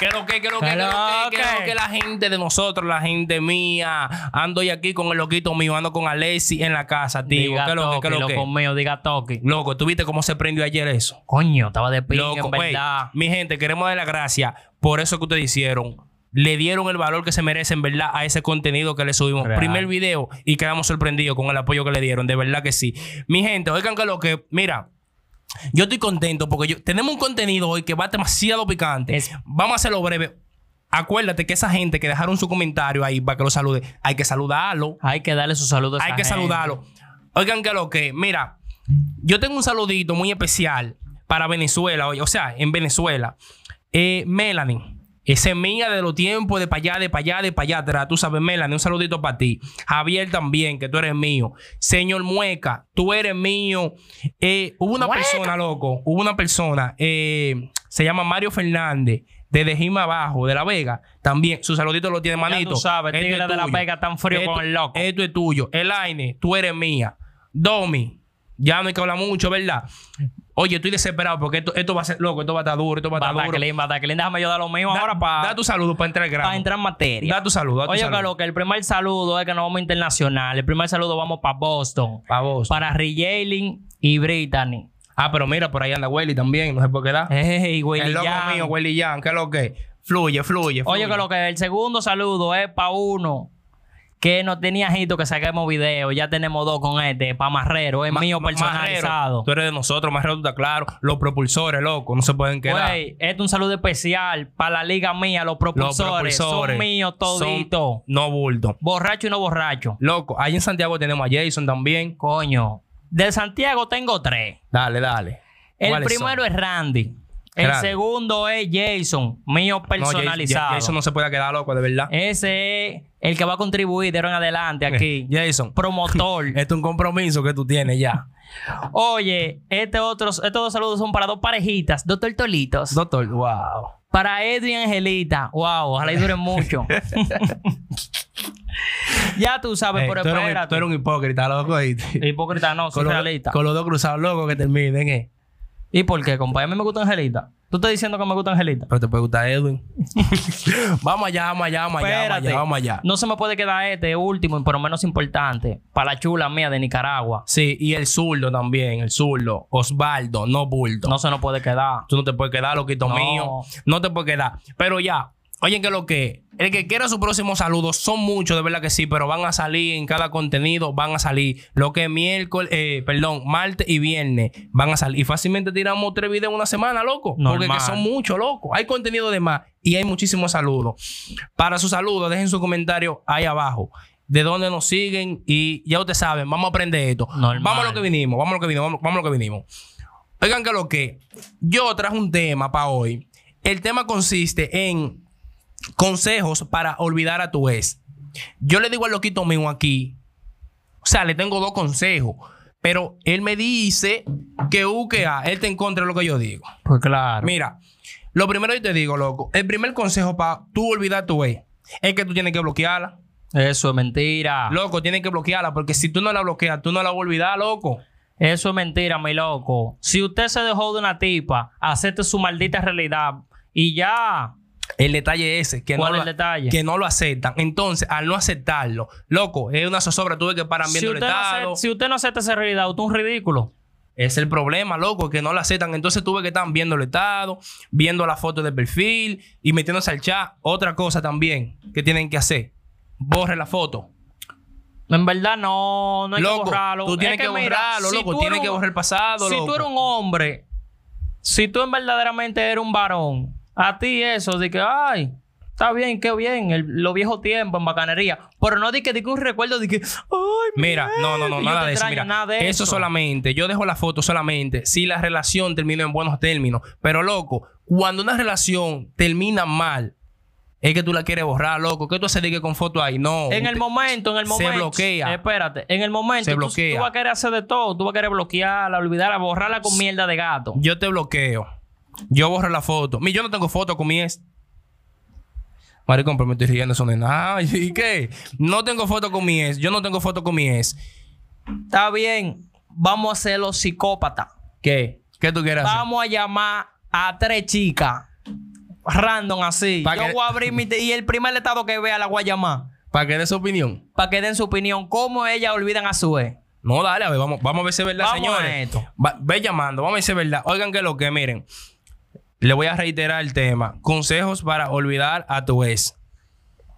¿Qué lo que, lo que, lo que, lo que la gente de nosotros, la gente mía? Ando hoy aquí con el loquito mío, ando con Alessi en la casa, tío. Diga ¿Qué lo que, lo que? mío, diga toque. Loco, ¿tú viste cómo se prendió ayer eso? Coño, estaba de pinga, en verdad. mi gente, queremos dar las gracias por eso que ustedes hicieron. Le dieron el valor que se merece, en verdad, a ese contenido que le subimos. Real. Primer video y quedamos sorprendidos con el apoyo que le dieron. De verdad que sí. Mi gente, oigan que lo que. Mira, yo estoy contento porque yo, tenemos un contenido hoy que va demasiado picante. Es- Vamos a hacerlo breve. Acuérdate que esa gente que dejaron su comentario ahí para que lo salude, hay que saludarlo. Hay que darle su saludo a esa Hay que gente. saludarlo. Oigan que lo que, mira, yo tengo un saludito muy especial para Venezuela, oye, o sea, en Venezuela. Eh, Melanie, esa es mía de los tiempos de para allá, de para allá, de para allá atrás. Tú sabes, Melanie, un saludito para ti. Javier también, que tú eres mío. Señor Mueca, tú eres mío. Eh, hubo una Mueca. persona, loco, hubo una persona, eh, se llama Mario Fernández. De Dejima Abajo, de La Vega, también. Su saludito lo tiene Ya manito. tú sabes, tigre de La. Vega tan frío Esto- con el loco. Esto es tuyo. Elaine, tú eres mía. Domi, ya no hay que hablar mucho, ¿verdad? Oye, estoy desesperado porque esto, esto va a ser loco, esto va a estar duro, esto va a estar duro. Bataquelín, Bataquelín, déjame yo dar lo mismo Da, ahora para da tu saludo para entrar al grano. entrar en materia. Da tu saludo, da tu Oye, saludo. que lo que el primer saludo es que nos vamos internacional. El primer saludo vamos para Boston. Pa' vos. Para Rijalin y Brittany. Ah, pero mira, por ahí anda Welly también, no sé por qué da. Ey, el loco Jan. mío, Welly Jan, ¿qué es lo que? Fluye, fluye, fluye. Oye, que lo que el segundo saludo es para uno que no tenía hito que saquemos video. Ya tenemos dos con este, para Marrero. Es Ma- mío personalizado. Marrero, Tú eres de nosotros, Marrero, tú estás claro. Los propulsores, loco, no se pueden quedar. Güey, este es un saludo especial para la liga mía, los Los propulsores. propulsores Son míos toditos. No bulto. Borracho y no borracho. Loco, ahí en Santiago tenemos a Jason también. Coño. De Santiago tengo tres. Dale, dale. El ¿Cuáles primero son? es Randy. El segundo es Jason, mío No, Jason- personalizado. Jason no se puede quedar loco, de verdad. Ese es el que va a contribuir de ahora en adelante aquí. Jason, Promotor. esto es un compromiso que tú tienes ya. Oye, este otros, estos dos saludos son para dos parejitas, dos tortolitos. Doctor, wow. Para Edu y Angelita. Wow, ojalá y duren mucho. ya tú sabes, Ey, pero tú, eres un, espérate. tú eres un hipócrita, loco. Hipócrita no, soy Con, realista. los, con los dos cruzados locos que terminen, ¿eh? ¿Y por qué, compadre? A mí me gusta Angelita. ¿Tú estás diciendo que me gusta Angelita? Pero te puede gustar Edwin. vamos allá, vamos allá, vamos allá, vamos allá, vamos allá. No se me puede quedar este último, pero menos importante. Para la chula mía de Nicaragua. Sí, y el zurdo también, el zurdo. Osvaldo, no bulto. No se nos puede quedar. Tú no te puedes quedar, loquito No. mío. No te puedes quedar. Pero ya, oye, que lo que. El que quiera su próximo saludo, son muchos, de verdad que sí, pero van a salir en cada contenido, van a salir. Lo que es miércoles, eh, perdón, martes y viernes van a salir. Y fácilmente tiramos tres videos en una semana, loco. Porque que son muchos, loco. Hay contenido de más y hay muchísimos saludos. Para sus saludos, dejen su comentario ahí abajo. De dónde nos siguen y ya ustedes saben, vamos a aprender esto. Normal. Vamos a lo que vinimos, vamos a lo que vinimos, vamos, vamos a lo que vinimos. Oigan que lo que yo traje un tema para hoy. El tema consiste en consejos para olvidar a tu ex. Yo le digo al loquito mío aquí, o sea, le tengo dos consejos, pero él me dice que U que A, él te en contra de lo que yo digo. Pues claro. Mira, lo primero yo te digo, loco, el primer consejo para tú olvidar a tu ex es que tú tienes que bloquearla. Eso es mentira. Loco, tienes que bloquearla porque si tú no la bloqueas, tú no la vas a olvidar, loco. Eso es mentira, mi loco. Si usted se dejó de una tipa, acepte su maldita realidad. Y ya. El detalle es ese, que, no ¿Cuál lo, es el detalle? que no lo aceptan. Entonces, al no aceptarlo, loco, es una zozobra, tuve que parar Si viendo el no estado. si usted no acepta esa realidad, usted es un ridículo. Es el problema, loco, que no la aceptan. Entonces tuve que estar viendo el estado, viendo la foto de perfil y metiéndose al chat. Otra cosa también que tienen que hacer, borre la foto. En verdad, no, no hay loco, que borrarlo. tú tienes Es que, mira, borrarlo, si loco, tienes que borrar el pasado, Si loco. tú eres un hombre, si tú en verdaderamente eres un varón, a ti eso de que, ay, está bien, qué bien, el, los viejos tiempos en bacanería. Pero no di que diga un recuerdo de que, ay, Mira, no, no, no, nada de eso. extraño, Mira, nada de eso eso. solamente, yo dejo la foto solamente si la relación terminó en buenos términos. Pero, loco, cuando una relación termina mal, es que tú la quieres borrar, loco. ¿Qué tú haces de que con foto ahí? No. En el momento, en el se momento. bloquea. Espérate, en el momento. Se tú- bloquea. Tú, vas a querer hacer de todo. Tú vas a querer bloquearla, olvidarla, borrarla con mierda de gato. Yo te bloqueo. Yo borro la foto. Mi, yo no tengo foto con mi ex. Maricón, pero me estoy riendo, eso no es nada. ¿Y qué? No tengo foto con mi ex. Yo no tengo foto con mi ex. Está bien. Vamos a hacerlo psicópata. ¿Qué? ¿Qué tú quieres hacer? Vamos a llamar a tres chicas. random así. Pa' Yo que- voy a abrir mi... Y el primer estado que vea la voy a llamar. Para que dé su opinión. Para que den su opinión. ¿Cómo ellas olvidan a su ex? No, dale, a ver, vamos, vamos a ver si es verdad, Vamos a señores. esto. Va- ve llamando, vamos a ver si es verdad. Oigan que lo que, miren. Le voy a reiterar el tema. Consejos para olvidar a tu ex.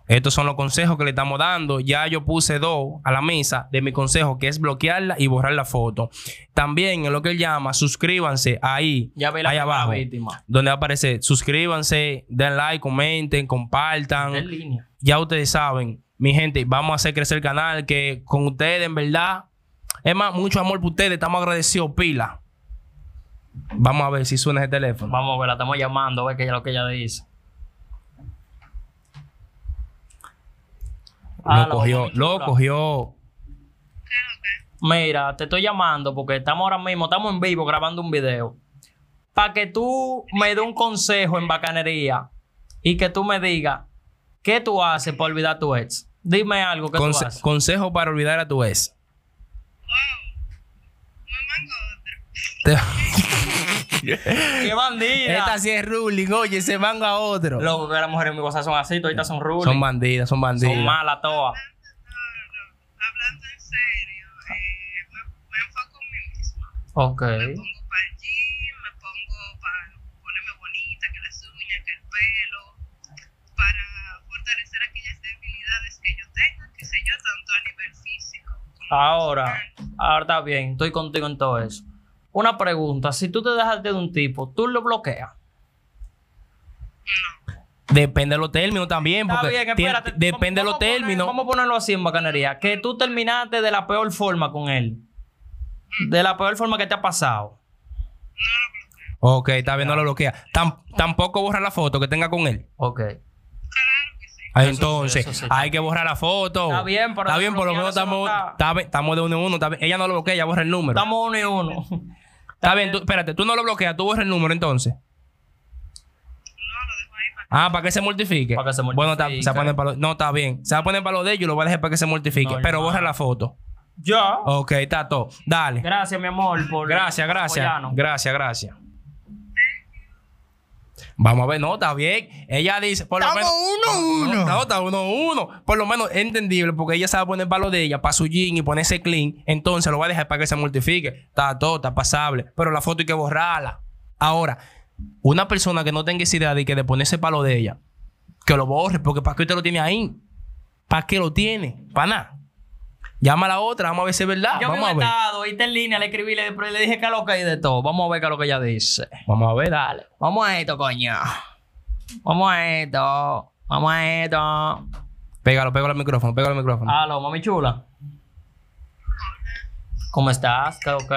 Estos son los consejos que le estamos dando. Ya yo puse dos a la mesa de mi consejo, que es bloquearla y borrar la foto. También en lo que él llama, suscríbanse ahí, Ya ve la ahí abajo, víctima. donde aparece, suscríbanse, den like, comenten, compartan. En línea. Ya ustedes saben, mi gente, vamos a hacer crecer el canal, que con ustedes, en verdad, es más, mucho amor por ustedes, estamos agradecidos, pila. Vamos a ver si suena ese teléfono. Vamos a ver, la estamos llamando, a ver qué es lo que ella dice. Ah, lo la cogió, lo cogió. Mira, te estoy llamando porque estamos ahora mismo, estamos en vivo grabando un video. Para que tú me dé un consejo en bacanería y que tú me digas qué tú haces para olvidar a tu ex. Dime algo que Conse- tú haces. consejo para olvidar a tu ex. ¡Qué bandida! Esta sí es ruling, oye, se van a otro. Loco, que las mujeres en mi cosa son así, toditas son rules. Son bandidas, son bandidas. Son malas todas. hablando en serio, eh, me, me enfoco en mí misma. Ok. Me pongo para el gym, me pongo para ponerme bonita, que las uñas, que el pelo, para fortalecer aquellas debilidades que yo tenga, que sé yo, tanto a nivel físico como Ahora, ahora está bien, estoy contigo en todo eso. Una pregunta, si tú te dejaste de un tipo, ¿tú lo bloqueas? Depende de los términos también. Está Porque bien, tiene- espérate. depende de los poner- términos. vamos a ponerlo así en bacanería. Que tú terminaste de la peor forma con él. De la peor forma que te ha pasado. Ok, está bien, no lo bloquea. Tam- tampoco borra la foto que tenga con él. Ok. Ah, Eso sí, Entonces, eso sí. hay que borrar la foto. Está bien, pero Está bien, por lo menos estamos, está- estamos de uno en uno. está bien. Ella no lo bloquea, ella borra el número. Estamos uno y uno. Está bien, tú, espérate, tú no lo bloqueas, tú borras el número entonces. Ah, para que se mortifique. Para que se Bueno, está- se va a poner para lo- no, está bien. Se va a poner para lo de ellos y lo voy a dejar para que se. Normal. pero borra la foto. Ya. Ok, está todo. Dale. Gracias, mi amor, por Gracias, gracias. apoyarnos. Gracias, gracias. Vamos a ver, no, está bien. Ella dice, por lo menos. uno, No, no, está uno, uno. Por lo menos es entendible, porque ella sabe poner palo de ella para su jean y ponerse clean. Entonces lo va a dejar para que se mortifique. Está todo, está pasable. Pero la foto hay que borrarla. Ahora, una persona que no tenga esa idea de que de ponerse palo de ella, que lo borre, porque ¿para qué usted lo tiene ahí? ¿Para qué lo tiene? Para nada. Llama a la otra, vamos a ver si es verdad. Yo vamos he ver. estado, ahí está en línea, le escribí, le, le dije que lo que hay de todo. Vamos a ver qué es lo que ella dice. Vamos a ver, dale. Vamos a esto, coño. Vamos a esto. Vamos a esto. Pégalo, pégalo al micrófono, pégalo al micrófono. Aló, mami chula. ¿Cómo estás? ¿Qué ok?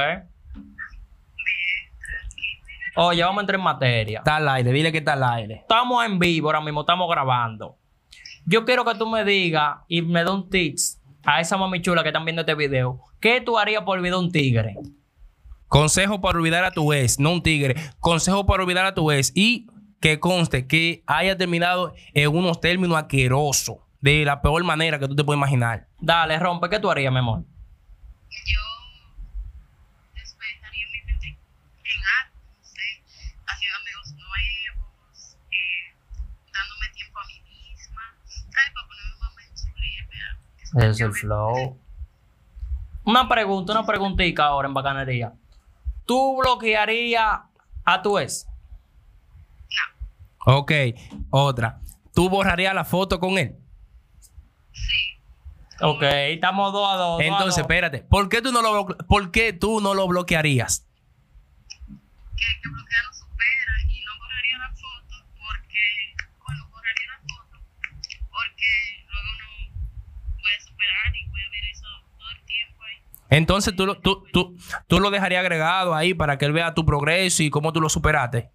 Oye, vamos a entrar en materia. Está al aire, dile que está al aire. Estamos en vivo ahora mismo, estamos grabando. Yo quiero que tú me digas y me dé un tips a esa mami chula que están viendo este video. ¿Qué tú harías por olvidar un tigre? Consejo para olvidar a tu ex, no un tigre. Consejo para olvidar a tu ex y que conste que haya terminado en unos términos asquerosos, de la peor manera que tú te puedes imaginar. Dale, rompe, ¿qué tú harías, mi amor? yo despejaría mi mente en algo, no sé, haciendo amigos nuevos, eh, dándome tiempo a mí misma, ay, para ponerme más mensual Es el flow. Una pregunta, una preguntita ahora en bacanería. ¿Tú bloquearías a tu ex? Ok, otra. ¿Tú borrarías la foto con él? Ok, estamos dos a dos. Entonces, dos. espérate. ¿Por qué tú no lo, ¿por qué tú no lo bloquearías? que, que bloquea no supera y no borraría la foto porque, bueno, borraría la foto porque luego no voy a superar y voy a ver eso todo el tiempo ahí. Entonces, tú, lo- tú, tú, tú lo dejarías agregado ahí para que él vea tu progreso y cómo tú lo superaste.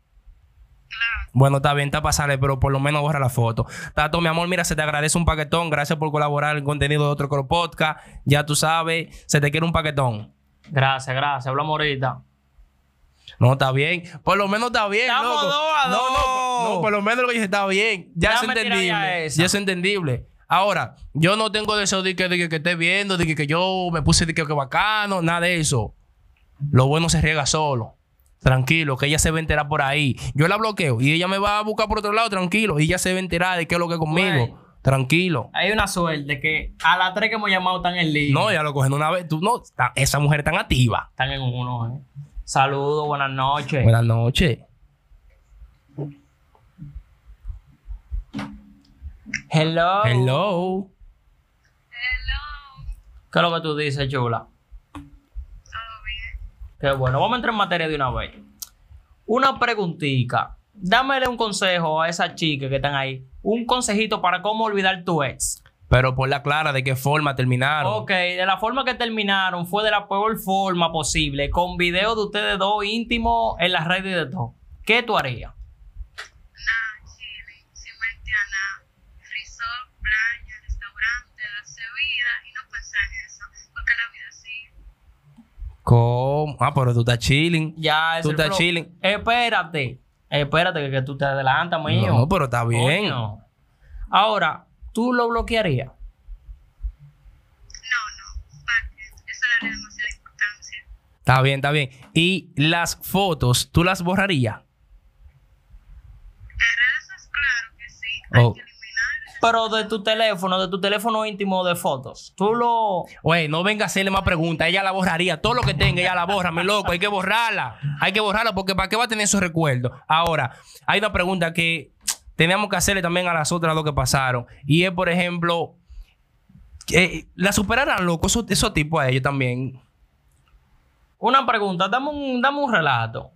Claro, Bueno, está bien, está pasable, pero por lo menos borra la foto. Tato, mi amor, mira, se te agradece un paquetón. Gracias por colaborar en el contenido de otro Coro Podcast. Ya tú sabes, se te quiere un paquetón. Gracias, gracias. Hablamos ahorita. No, está bien. Por lo menos está bien. Estamos loco. dos a no, dos. No, no, por lo menos lo que dice está bien. Ya Ya es entendible. Ya es entendible. Ahora, yo no tengo de eso de que, de que, que esté viendo, de que, que yo me puse de que, que bacano, nada de eso. Lo bueno se riega solo. Tranquilo, que ella se va a enterar por ahí. Yo la bloqueo y ella me va a buscar por otro lado, tranquilo. Y ella se va a enterar de qué es lo que es conmigo. Tranquilo. Hay una suerte que a las tres que hemos llamado están en línea. No, ya lo cogen una vez. Tú no, esa mujer tan activa. Están en uno, ¿eh? Saludos, buenas noches. Buenas noches. Hello. Hello. Hello, ¿Qué es lo que tú dices, chula? todo bien. Qué bueno. Vamos a entrar en materia de una vez. Una preguntita. Dámele un consejo a esas chicas que están ahí. Un consejito para cómo olvidar tu ex. Pero por la clara de qué forma terminaron. Ok, de la forma que terminaron fue de la peor forma posible, con videos de ustedes dos íntimos en las redes de todo. ¿Qué tú harías? ¿Cómo? Ah, pero tú estás chilling. Ya, es Tú el estás flow. chilling. Espérate. Espérate que, que tú te adelantas, mío. No, pero está bien. Coño. Ahora, ¿tú lo bloquearías? No, no, ¿para qué? Eso le daría demasiada importancia. Está bien, está bien. Y las fotos, ¿tú las borrarías? En redes, claro que sí, hay Oh. que. Pero de tu teléfono, de tu teléfono íntimo de fotos. Tú lo... Oye, no venga a hacerle más preguntas. Ella la borraría. Todo lo que tenga, ella la borra, mi loco. Hay que borrarla. Hay que borrarla porque ¿para qué va a tener esos recuerdos? Ahora, hay una pregunta que teníamos que hacerle también a las otras dos que pasaron. Y es, por ejemplo, eh, ¿la superarán, loco? Esos, esos tipos a ellos también. Una pregunta, dame un, dame un relato.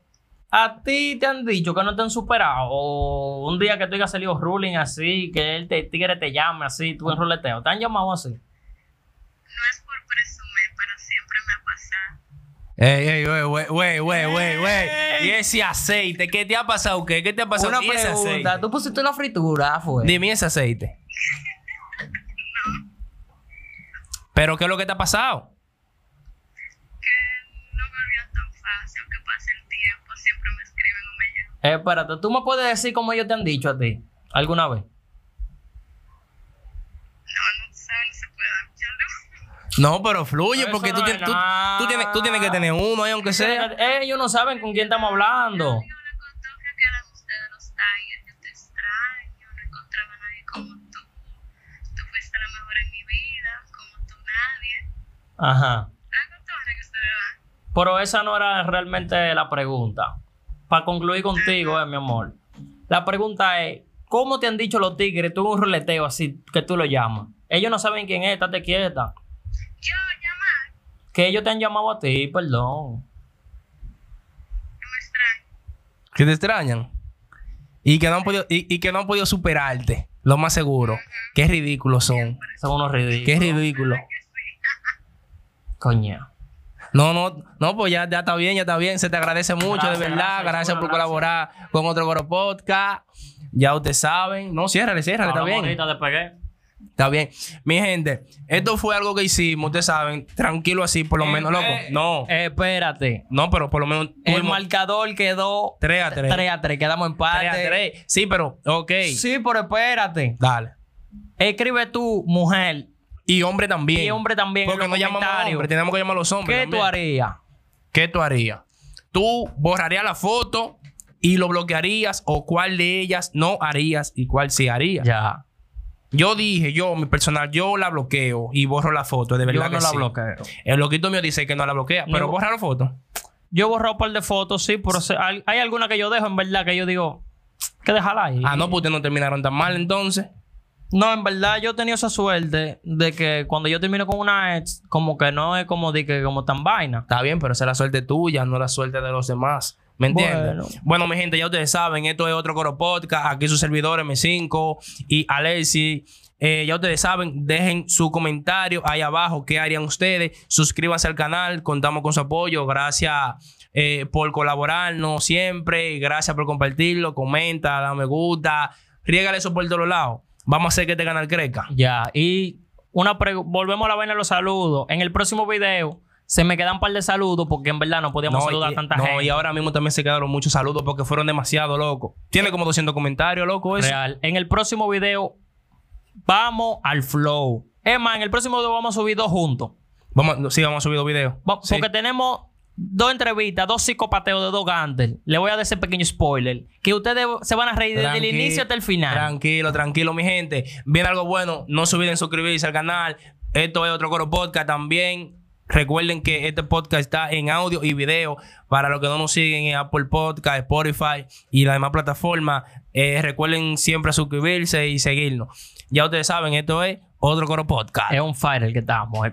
¿A ti te han dicho que no te han superado? O un día que tú hayas salido ruling así, que el te- tigre te llame así, tú en ruleteo. ¿Te han llamado así? No es por presumir, pero siempre me ha pasado. Ey, ey, güey, güey, güey, güey, güey. Y ese aceite, ¿qué te ha pasado? ¿Qué, ¿Qué te ha pasado? Una Dime ese aceite. pregunta, tú pusiste una fritura, fue. Dime ese aceite. ¿Pero qué es lo que te ha pasado? Que no me aunque pase el tiempo, siempre me escriben o me llaman. Eh, espérate, ¿tú me puedes decir cómo ellos te han dicho a ti? ¿Alguna vez? No, no sabe, no se puede dar mucha luz. No, pero fluye porque tú, no tienes, es tú, tienes, tú tienes que tener uno ahí, aunque sea. Eh, ellos no saben con quién estamos hablando. Yo le conté que eran ustedes los Tigers, yo te extraño, no encontraba a nadie como tú. Tú fuiste la mejor en mi vida, como tú nadie. Ajá. La que ustedes van. Pero esa no era realmente la pregunta. Para concluir contigo, eh, mi amor. La pregunta es, ¿cómo te han dicho los tigres? Tú en un roleteo así que tú lo llamas. Ellos no saben quién es, estate quieta. Yo llamar, Que ellos te han llamado a ti, perdón. que me extraño. Que te extrañan. Y que no han podido, y, y que no han podido superarte. Lo más seguro. Qué ridículos son. Son unos ridículos. Qué ridículo. Coño. No, no, no, pues ya, ya está bien, ya está bien. Se te agradece mucho, Gracias, de verdad. gracias, Gracias, por gracias. colaborar con otro Goro Podcast. Ya ustedes saben. No, ciérrale, ciérrale, está bien. Está bien. Mi gente, esto fue algo que hicimos, ustedes saben. Tranquilo así, por lo menos, loco. Eh, No, eh, espérate. no, pero por lo menos El marcador quedó 3 a 3. 3 a 3. Quedamos empate. 3 a 3. Sí, pero, ok. Sí, pero espérate. Dale. Escribe tú, mujer, Y hombre también. y hombre también. Porque en no llamamos a hombres, tenemos que llamar a los hombres. ¿Qué también. tú harías? ¿Qué tú harías? ¿Tú borrarías la foto y lo bloquearías o cuál de ellas no harías y cuál sí harías? Ya. Yo dije, yo, mi personal, yo la bloqueo y borro la foto, de verdad Yo no que la sí. bloqueo. El loquito mío dice que no la bloquea, No. pero borra la foto. Yo he borrado un par de fotos, sí, pero hay alguna que yo dejo, en verdad, que yo digo, que dejarla ahí. Ah, no, pues ustedes no terminaron tan mal entonces. No, en verdad, yo he tenido esa suerte de que cuando yo termino con una ex, como que no es como de que como tan vaina. Está bien, pero esa es la suerte tuya, no la suerte de los demás. ¿Me entiendes? Bueno. Bueno. mi gente, ya ustedes saben, esto es otro Coro Podcast. Aquí sus servidores M5 y Alexi. Eh, ya ustedes saben, dejen su comentario ahí abajo. ¿Qué harían ustedes? Suscríbanse al canal. Contamos con su apoyo. Gracias eh, por colaborarnos siempre. Gracias por compartirlo. Comenta, da me gusta. Riégale eso por todos lados. Vamos a hacer que este canal crezca. Ya, y una volvemos a la vaina de los saludos. En el próximo video se me quedan un par de saludos porque en verdad no podíamos saludar y, a tanta no, gente. y ahora mismo también se quedaron muchos saludos porque fueron demasiado locos. Tiene como 200 comentarios, loco, eso. Real. En el próximo video vamos al flow. Es más, en el próximo video vamos a subir dos juntos. Vamos, sí, vamos a subir dos videos. Sí. Porque tenemos dos entrevistas, dos psicopateos de dos Gander. Le voy a dar ese pequeño spoiler. Que ustedes se van a reír desde el inicio hasta el final. Tranquilo, tranquilo, mi gente. Viene algo bueno. No se olviden suscribirse al canal. Esto es otro coro podcast también. Recuerden que este podcast está en audio y video. Para los que no nos siguen en Apple Podcast, Spotify y las demás plataformas, eh, recuerden siempre suscribirse y seguirnos. Ya ustedes saben, esto es otro coro podcast. Es un fire el que estamos.